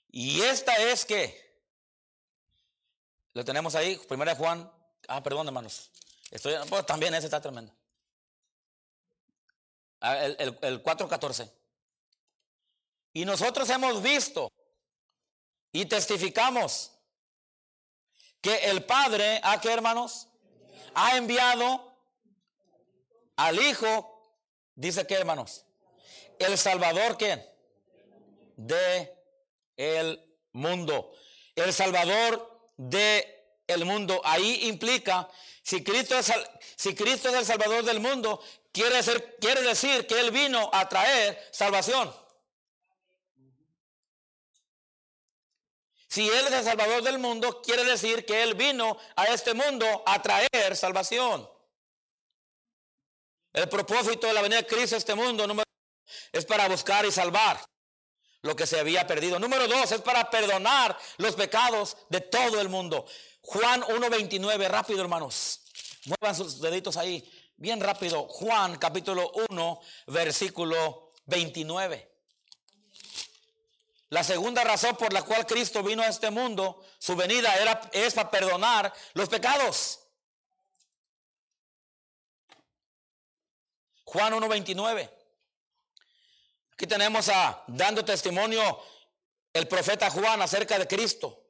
Y esta es que lo tenemos ahí, primera de Juan. Ah, perdón, hermanos. Estoy, pues, también ese está tremendo. Ah, el, el, el 4.14. Y nosotros hemos visto y testificamos que el Padre, ¿a qué hermanos? Ha enviado al Hijo, dice que hermanos, el Salvador que de el mundo. El Salvador de el mundo. Ahí implica, si Cristo, es, si Cristo es el Salvador del mundo, quiere, ser, quiere decir que Él vino a traer salvación. Si Él es el Salvador del mundo, quiere decir que Él vino a este mundo a traer salvación. El propósito de la venida de Cristo a este mundo número, es para buscar y salvar lo que se había perdido. Número dos, es para perdonar los pecados de todo el mundo. Juan 1.29, rápido hermanos. Muevan sus deditos ahí, bien rápido. Juan capítulo 1, versículo 29. La segunda razón por la cual Cristo vino a este mundo, su venida era, es para perdonar los pecados. Juan 1.29. Aquí tenemos a dando testimonio el profeta Juan acerca de Cristo.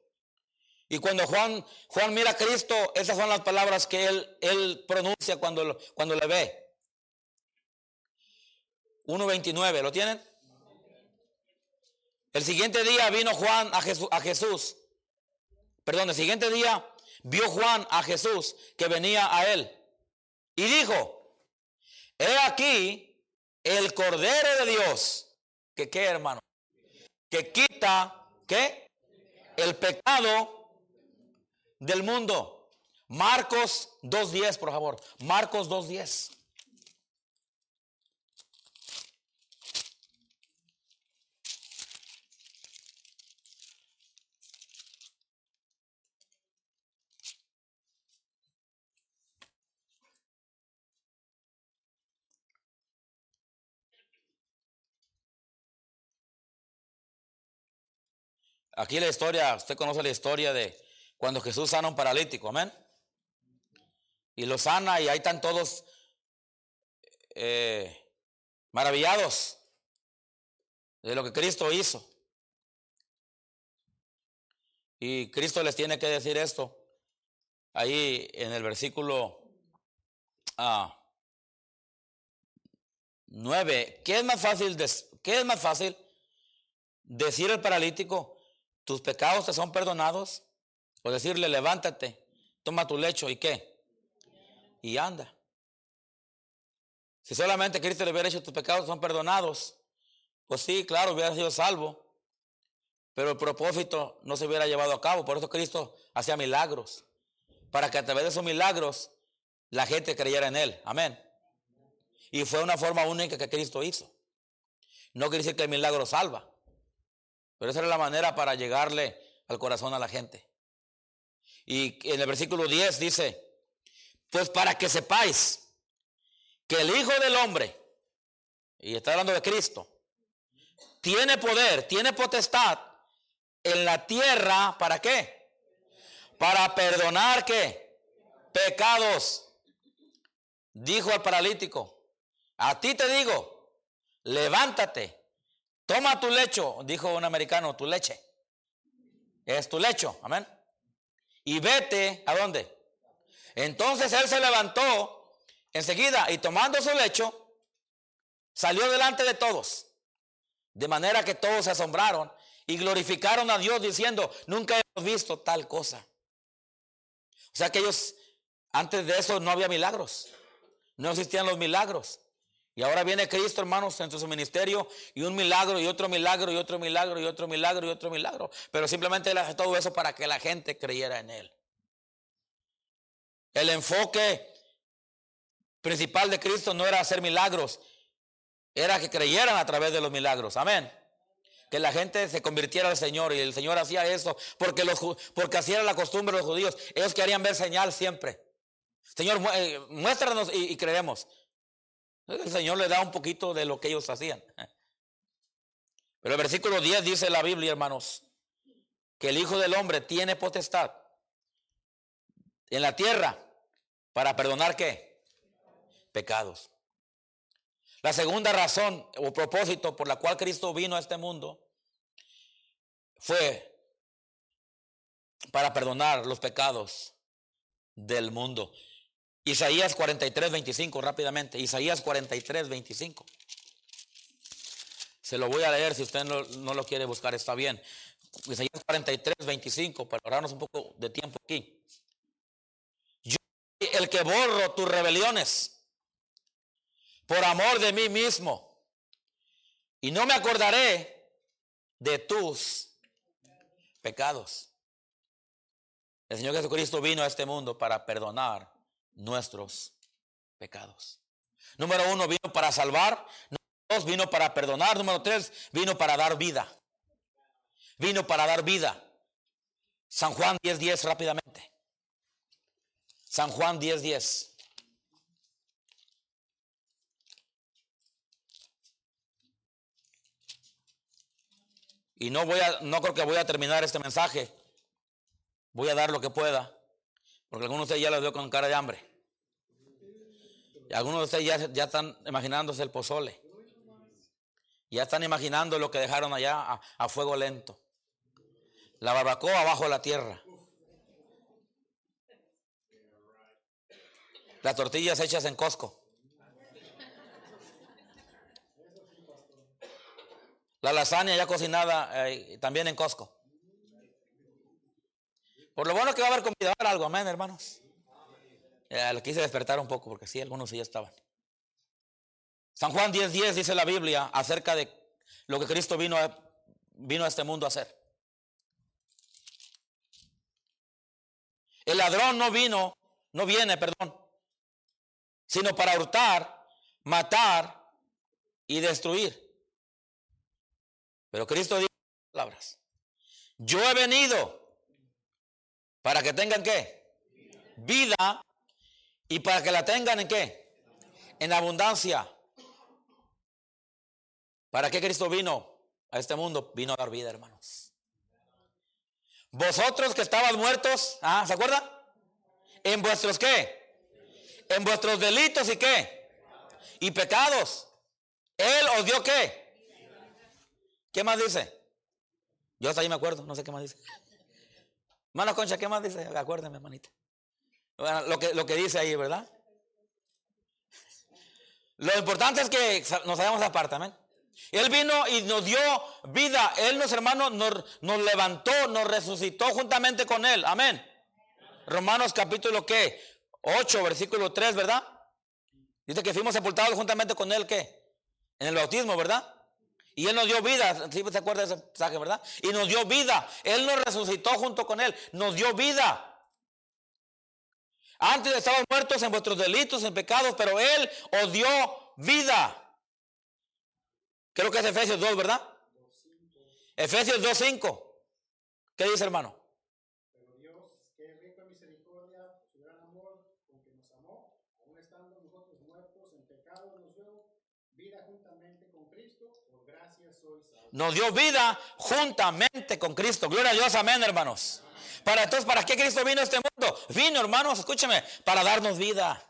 Y cuando Juan, Juan mira a Cristo, esas son las palabras que él, él pronuncia cuando, cuando le ve. 1.29, ¿lo tienen? El siguiente día vino Juan a Jesús, a Jesús. Perdón, el siguiente día vio Juan a Jesús que venía a él. Y dijo, he aquí el Cordero de Dios, que qué hermano, que quita, ¿qué? El pecado del mundo. Marcos 2.10, por favor. Marcos 2.10. Aquí la historia, usted conoce la historia de cuando Jesús sana a un paralítico, amén. Y lo sana y ahí están todos eh, maravillados de lo que Cristo hizo. Y Cristo les tiene que decir esto ahí en el versículo ah, 9. ¿Qué es más fácil? ¿Qué es más fácil? Decir al paralítico, tus pecados te son perdonados. O decirle, levántate, toma tu lecho y qué. Y anda. Si solamente Cristo le hubiera hecho tus pecados son perdonados, pues sí, claro, hubiera sido salvo. Pero el propósito no se hubiera llevado a cabo. Por eso Cristo hacía milagros. Para que a través de esos milagros la gente creyera en Él. Amén. Y fue una forma única que Cristo hizo. No quiere decir que el milagro salva, pero esa era la manera para llegarle al corazón a la gente. Y en el versículo 10 dice, pues para que sepáis que el Hijo del Hombre, y está hablando de Cristo, tiene poder, tiene potestad en la tierra, ¿para qué? Para perdonar qué? Pecados. Dijo al paralítico, a ti te digo, levántate, toma tu lecho, dijo un americano, tu leche. Es tu lecho, amén. Y vete, ¿a dónde? Entonces él se levantó enseguida y tomando su lecho, salió delante de todos. De manera que todos se asombraron y glorificaron a Dios diciendo, nunca hemos visto tal cosa. O sea que ellos, antes de eso no había milagros, no existían los milagros. Y ahora viene Cristo, hermanos, en su ministerio, y un milagro, y otro milagro, y otro milagro, y otro milagro, y otro milagro. Pero simplemente él hace todo eso para que la gente creyera en él. El enfoque principal de Cristo no era hacer milagros, era que creyeran a través de los milagros. Amén. Que la gente se convirtiera al Señor y el Señor hacía eso porque, porque hacía la costumbre de los judíos. Ellos querían ver señal siempre. Señor, eh, muéstranos y, y creeremos. El Señor le da un poquito de lo que ellos hacían. Pero el versículo 10 dice la Biblia, hermanos, que el Hijo del Hombre tiene potestad en la tierra para perdonar qué? Pecados. La segunda razón o propósito por la cual Cristo vino a este mundo fue para perdonar los pecados del mundo. Isaías 43, 25, rápidamente. Isaías 43, 25. Se lo voy a leer si usted no, lo quiere buscar, está bien. Isaías 43, 25, para ahorrarnos un poco de tiempo aquí. Yo el que borro tus rebeliones por amor de mí mismo. Y no me acordaré de tus pecados. El Señor Jesucristo vino a este mundo para perdonar nuestros pecados. Número uno, vino para salvar. Número dos, vino para perdonar. Número tres, vino para dar vida. Vino para dar vida. San Juan 10.10 10, rápidamente. San Juan 10.10. 10. Y no voy a, no creo que voy a terminar este mensaje. Voy a dar lo que pueda. Porque algunos de ustedes ya los veo con cara de hambre. Algunos de ustedes ya, están imaginándose el pozole. Ya están imaginando lo que dejaron allá a, a fuego lento. La barbacoa abajo de la tierra. Las tortillas hechas en Costco. La lasaña ya cocinada eh, también en Costco. Por lo bueno que va a haber comida, va algo, amén, hermanos. Le quise despertar un poco porque sí, algunos ya estaban. San Juan 10:10 10 dice la Biblia acerca de lo que Cristo vino a, vino a este mundo a hacer. El ladrón no vino, no viene, perdón, sino para hurtar, matar y destruir. Pero Cristo dijo palabras. Yo he venido para que tengan qué? Vida y para que la tengan en qué? En abundancia. ¿Para qué Cristo vino a este mundo? Vino a dar vida, hermanos. Vosotros que estabas muertos, ¿ah, ¿se acuerdan? En vuestros qué? En vuestros delitos y qué? Y pecados. Él os dio qué? ¿Qué más dice? Yo hasta ahí me acuerdo, no sé qué más dice. Mano Concha, ¿qué más dice? Acuérdeme, hermanita. Lo que, lo que dice ahí, ¿verdad? Lo importante es que nos hayamos aparte, amén. Él vino y nos dio vida. Él, nos hermanos, nos, nos levantó, nos resucitó juntamente con Él. Amén. Romanos capítulo ¿qué? 8, versículo 3, ¿verdad? Dice que fuimos sepultados juntamente con Él, ¿qué? En el bautismo, ¿verdad? Y Él nos dio vida, ¿sí se acuerda de ese mensaje, verdad? Y nos dio vida. Él nos resucitó junto con Él, nos dio vida. Antes estaban muertos en vuestros delitos, en pecados, pero Él os dio vida. Creo que es Efesios 2, ¿verdad? Efesios 2.5. ¿Qué dice hermano? Pero Dios, que es rico en misericordia, su gran amor, con que nos amó, aun estando nosotros muertos en pecado, nos dio vida juntamente con Cristo, por gracia sois salvos. Nos dio vida juntamente con Cristo. Gloria a Dios, amén, hermanos. Para entonces, ¿para qué Cristo vino a este mundo? Vino, hermanos, escúcheme, para darnos vida.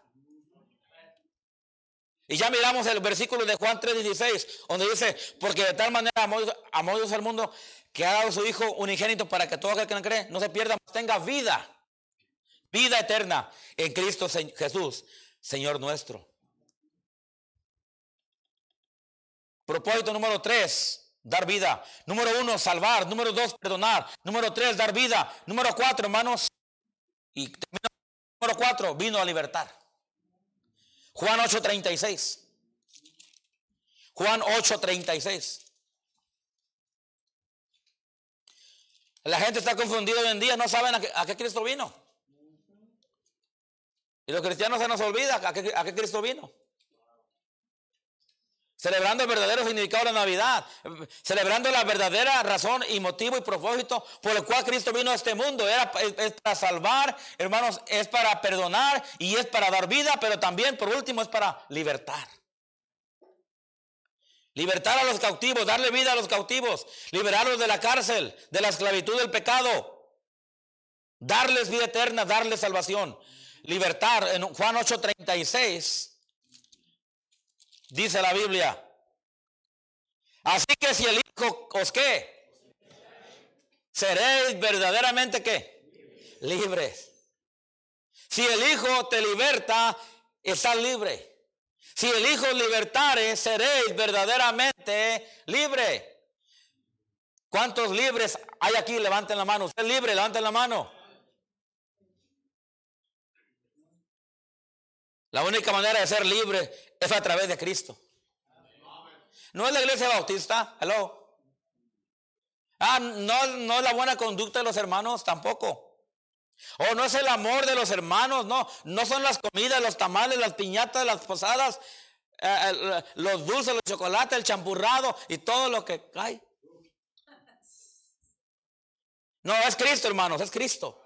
Y ya miramos el versículo de Juan 3:16, donde dice, porque de tal manera amó, Dios al mundo que ha dado su Hijo unigénito para que todo aquel que no cree no se pierda, tenga vida, vida eterna en Cristo Jesús, Señor nuestro. Propósito número 3, dar vida. Número 1, salvar. Número 2, perdonar. Número 3, dar vida. Número 4, hermanos. Y termino. número 4, vino a libertar. Juan 8:36. Juan 8:36. La gente está confundida hoy en día, no saben a qué, a qué Cristo vino. Y los cristianos se nos olvida a qué, a qué Cristo vino. Celebrando el verdadero significado de la Navidad. Celebrando la verdadera razón y motivo y propósito por el cual Cristo vino a este mundo. Era, es, para salvar, hermanos, es para perdonar y es para dar vida, pero también, por último, es para libertar. Libertar a los cautivos, darle vida a los cautivos, liberarlos de la cárcel, de la esclavitud del pecado, darles vida eterna, darles salvación. Libertar, en Juan 8:36 dice la Biblia. Así que si el Hijo os qué, seréis verdaderamente qué, libres. Si el Hijo te liberta, estás libre. Si el Hijo libertare, seréis verdaderamente libre. ¿Cuántos libres hay aquí? Levanten la mano. Usted es libre, levanten la mano. La única manera de ser libre es a través de Cristo. No es la iglesia bautista, hello. Ah, no, no es la buena conducta de los hermanos tampoco. O no es el amor de los hermanos, no. No son las comidas, los tamales, las piñatas, las posadas, eh, los dulces, los chocolates, el champurrado y todo lo que cae. No, es Cristo, hermanos, es Cristo.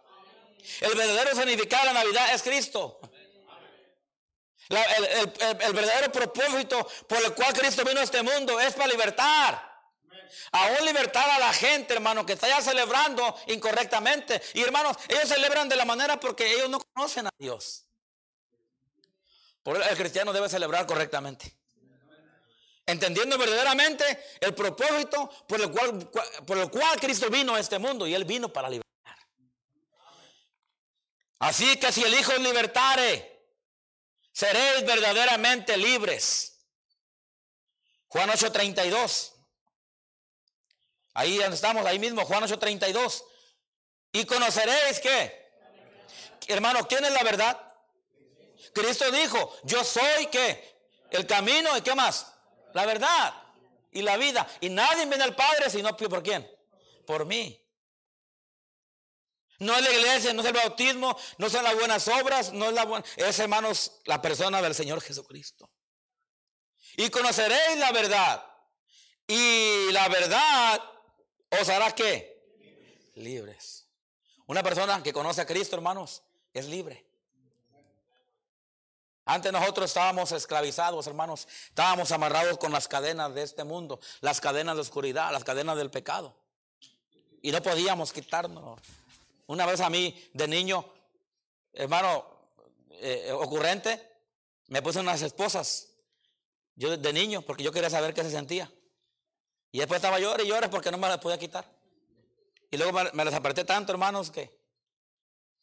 El verdadero significado de la Navidad es Cristo. El, verdadero propósito por el cual Cristo vino a este mundo es para libertar. Aún libertar a la gente, hermano, que está ya celebrando incorrectamente. Y hermanos, ellos celebran de la manera porque ellos no conocen a Dios. Por el cristiano debe celebrar correctamente. Entendiendo verdaderamente el propósito por el cual, por el cual Cristo vino a este mundo. Y Él vino para libertar. Así que si el Hijo libertare, seréis verdaderamente libres. Juan 8:32. Ahí estamos, ahí mismo, Juan 8:32. Y conoceréis que, hermano, ¿quién es la verdad? Cristo dijo, yo soy que el camino y qué más? La verdad y la vida. Y nadie viene al Padre sino por quién? Por mí. No es la iglesia, no es el bautismo, no son las buenas obras, no es la buena, es hermanos la persona del Señor Jesucristo. Y conoceréis la verdad. Y la verdad os hará qué? Libres. Una persona que conoce a Cristo, hermanos, es libre. Antes nosotros estábamos esclavizados, hermanos. Estábamos amarrados con las cadenas de este mundo, las cadenas de oscuridad, las cadenas del pecado. Y no podíamos quitarnos. Una vez a mí, de niño, hermano, eh, ocurrente, me puse unas esposas. Yo de niño, porque yo quería saber qué se sentía. Y después estaba llorando y llorando porque no me las podía quitar. Y luego me, las apreté tanto, hermanos, que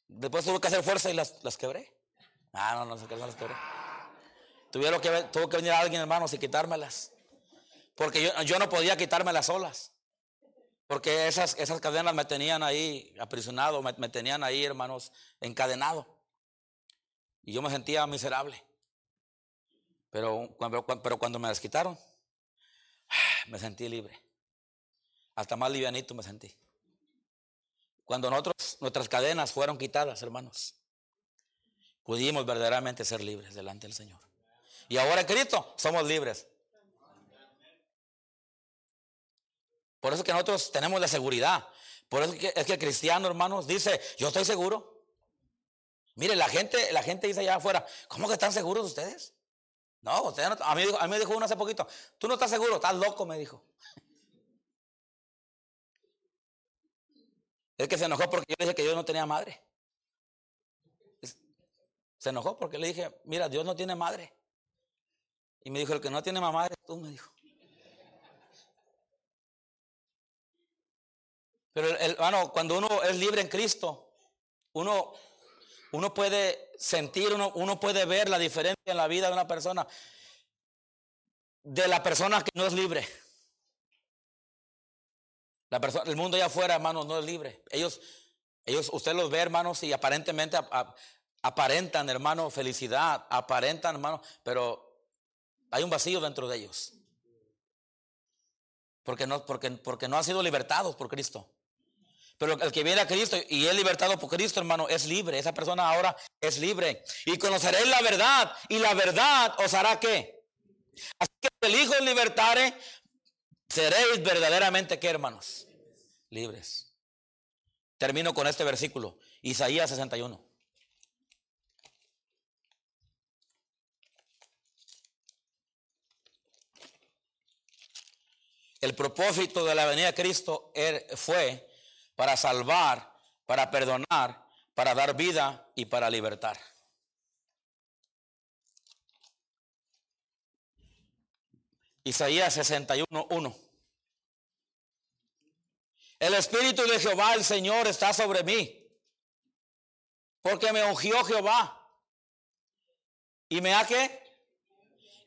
después tuve que hacer fuerza y las, las quebré. Ah, no, no sé qué no las quebré. Tuvieron que, tuvo que venir alguien, hermanos, y quitármelas. Porque yo, yo no podía quitármelas solas. Porque esas, esas cadenas me tenían ahí aprisionado, me, tenían ahí, hermanos, encadenado. Y yo me sentía miserable. Pero, pero cuando me las quitaron, me sentí libre. Hasta más livianito me sentí. Cuando nosotros, nuestras cadenas fueron quitadas, hermanos. pudimos verdaderamente ser libres delante del Señor. Y ahora en Cristo somos libres. Por eso que nosotros tenemos la seguridad. Por eso es que el cristiano, hermanos, dice, yo estoy seguro. Mire, la gente, la gente dice allá afuera, ¿cómo que están seguros ustedes? No, ustedes a, mí, a mí me dijo uno hace poquito, tú no estás seguro, estás loco, me dijo. Es que se enojó porque yo le dije que Dios no tenía madre. Se enojó porque le dije, mira, Dios no tiene madre. Y me dijo, el que no tiene mamá tú, me dijo. Pero hermano, cuando uno es libre en Cristo, uno, uno puede sentir, uno, uno puede ver la diferencia en la vida de una persona de la persona que no es libre. La persona, el mundo allá afuera, hermanos, no es libre. Ellos, ellos, usted los ve, hermanos, y aparentemente aparentan, hermano, felicidad, aparentan, hermano, pero hay un vacío dentro de ellos. Porque no, porque, porque no han sido libertados por Cristo. Pero el que viene a Cristo y es libertado por Cristo, hermano, es libre. Esa persona ahora es libre. Y conoceréis la verdad. Y la verdad os hará qué. Así que el Hijo libertare, seréis verdaderamente qué, hermanos? Libres. Termino con este versículo. Isaías 61. El propósito de la venida de Cristo er, fue para salvar, para perdonar, para dar vida y para libertar. Isaías 61, 1. El Espíritu de Jehová, el Señor, está sobre mí, porque me ungió Jehová. ¿Y me ha qué?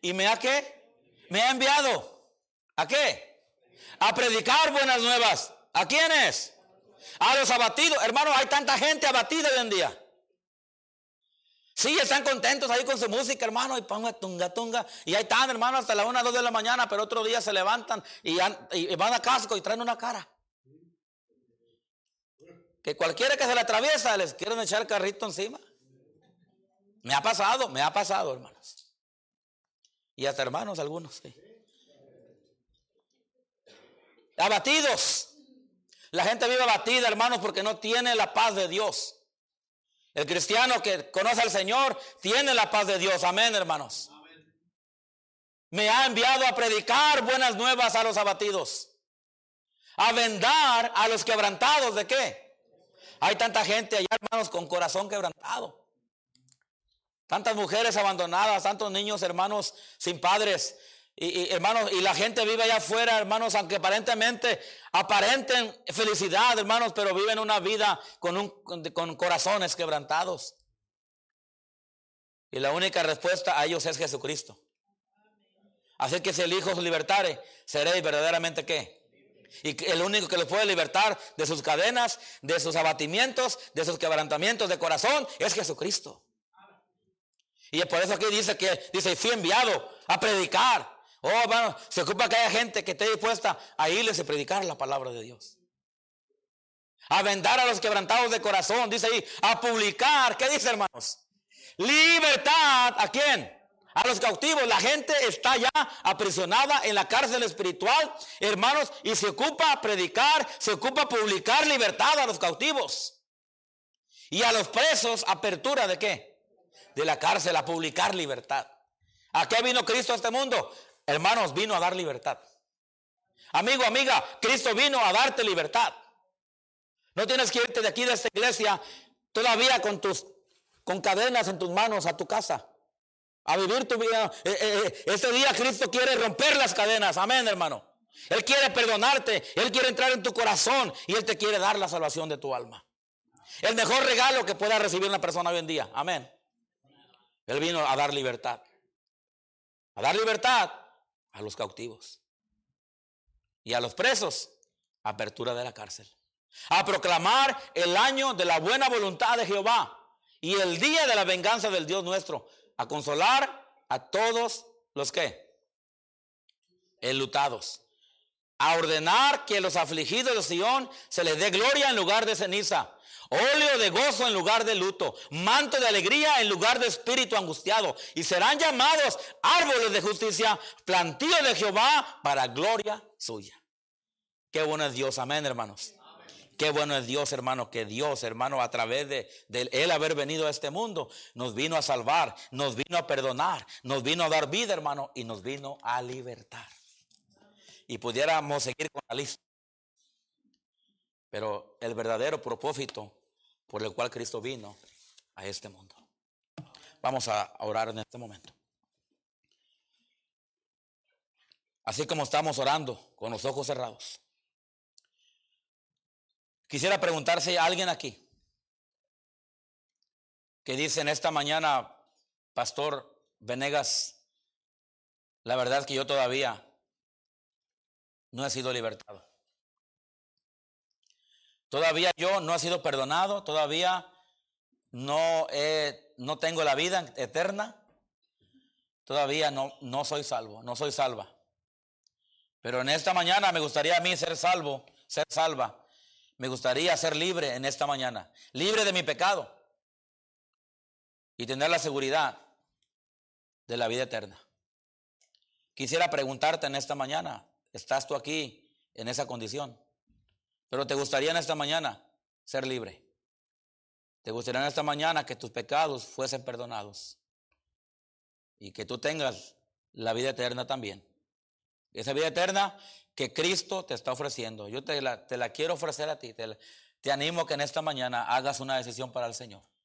¿Y me ha qué? Me ha enviado. ¿A qué? A predicar buenas nuevas. ¿A quiénes? A los abatidos. Hermano, hay tanta gente abatida hoy en día. Sí, están contentos ahí con su música, hermano, y ponga tunga, tunga. Y ahí están, hermano, hasta la una, dos de la mañana, pero otro día se levantan y, van a casco y traen una cara. Que cualquiera que se le atraviesa les quieren echar el carrito encima. Me ha pasado, me ha pasado, hermanos. Y hasta hermanos algunos. Abatidos. La gente vive abatida, hermanos, porque no tiene la paz de Dios. El cristiano que conoce al Señor tiene la paz de Dios. Amén, hermanos. Me ha enviado a predicar buenas nuevas a los abatidos. A vendar a los quebrantados. ¿De qué? Hay tanta gente allá, hermanos, con corazón quebrantado. Tantas mujeres abandonadas, tantos niños, hermanos, sin padres. Y, hermanos, y la gente vive allá afuera, hermanos, aunque aparentemente aparenten felicidad, hermanos, pero viven una vida con, un, con corazones quebrantados. Y la única respuesta a ellos es Jesucristo. Así que si el Hijo os libertare, seréis verdaderamente qué? Y el único que los puede libertar de sus cadenas, de sus abatimientos, de sus quebrantamientos de corazón, es Jesucristo. Y por eso aquí dice que, dice, fui enviado a predicar, Oh, hermano, se ocupa que haya gente que esté dispuesta a irles a predicar la palabra de Dios. A vendar a los quebrantados de corazón, dice ahí, a publicar, ¿qué dice hermanos? Libertad, ¿a quién? A los cautivos. La gente está ya aprisionada en la cárcel espiritual, hermanos, y se ocupa a predicar, se ocupa a publicar libertad a los cautivos. Y a los presos, apertura de qué? De la cárcel, a publicar libertad. ¿A qué vino Cristo a este mundo? Hermanos, vino a dar libertad. Amigo, amiga, Cristo vino a darte libertad. No tienes que irte de aquí de esta iglesia todavía con tus con cadenas en tus manos a tu casa. A vivir tu vida. Eh, eh, eh, este día Cristo quiere romper las cadenas. Amén, hermano. Él quiere perdonarte. Él quiere entrar en tu corazón. Y Él te quiere dar la salvación de tu alma. El mejor regalo que pueda recibir una persona hoy en día. Amén. Él vino a dar libertad. A dar libertad a los cautivos. Y a los presos, apertura de la cárcel. A proclamar el año de la buena voluntad de Jehová y el día de la venganza del Dios nuestro. A consolar a todos los que enlutados. a ordenar que los afligidos de Sion se les dé gloria en lugar de ceniza, óleo de gozo en lugar de luto, manto de alegría en lugar de espíritu angustiado, y serán llamados árboles de justicia, plantío de Jehová para gloria suya. Qué bueno es Dios, amén, hermanos. Qué bueno es Dios, hermano, que Dios, hermano, a través de, de, Él haber venido a este mundo, nos vino a salvar, nos vino a perdonar, nos vino a dar vida, hermano, y nos vino a libertar. Y pudiéramos seguir con la lista. Pero el verdadero propósito por el cual Cristo vino a este mundo. Vamos a orar en este momento. Así como estamos orando con los ojos cerrados. Quisiera preguntarse a alguien aquí que dice en esta mañana, Pastor Venegas, la verdad es que yo todavía no he sido libertado. Todavía yo no he sido perdonado, todavía no, no tengo la vida eterna, todavía no, no soy salvo, no soy salva. Pero en esta mañana me gustaría a mí ser salvo, ser salva. Me gustaría ser libre en esta mañana, libre de mi pecado y tener la seguridad de la vida eterna. Quisiera preguntarte en esta mañana, ¿estás tú aquí en esa condición? Pero te gustaría en esta mañana ser libre. Te gustaría en esta mañana que tus pecados fuesen perdonados y que tú tengas la vida eterna también. Esa vida eterna que Cristo te está ofreciendo. Yo te la, quiero ofrecer a ti. Te, te animo que en esta mañana hagas una decisión para el Señor.